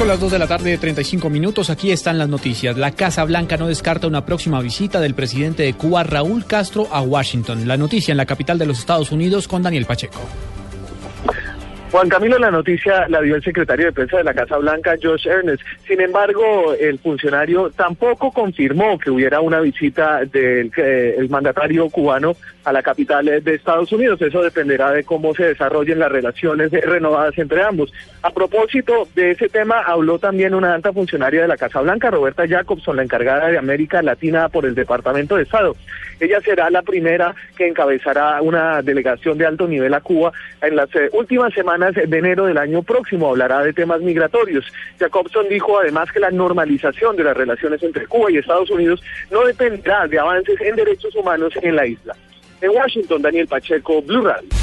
Son las 2 de la tarde de 35 minutos. Aquí están las noticias. La Casa Blanca no descarta una próxima visita del presidente de Cuba, Raúl Castro, a Washington. La noticia en la capital de los Estados Unidos con Daniel Pacheco. Juan Camilo, la noticia la dio el secretario de prensa de la Casa Blanca, Josh Ernest. Sin embargo, el funcionario tampoco confirmó que hubiera una visita del eh, el mandatario cubano a la capital de Estados Unidos. Eso dependerá de cómo se desarrollen las relaciones renovadas entre ambos. A propósito de ese tema, habló también una alta funcionaria de la Casa Blanca, Roberta Jacobson, la encargada de América Latina por el Departamento de Estado. Ella será la primera que encabezará una delegación de alto nivel a Cuba en las eh, últimas semanas de enero del año próximo. Hablará de temas migratorios. Jacobson dijo además que la normalización de las relaciones entre Cuba y Estados Unidos no dependerá de avances en derechos humanos en la isla. En Washington, Daniel Pacheco, Blue Radio.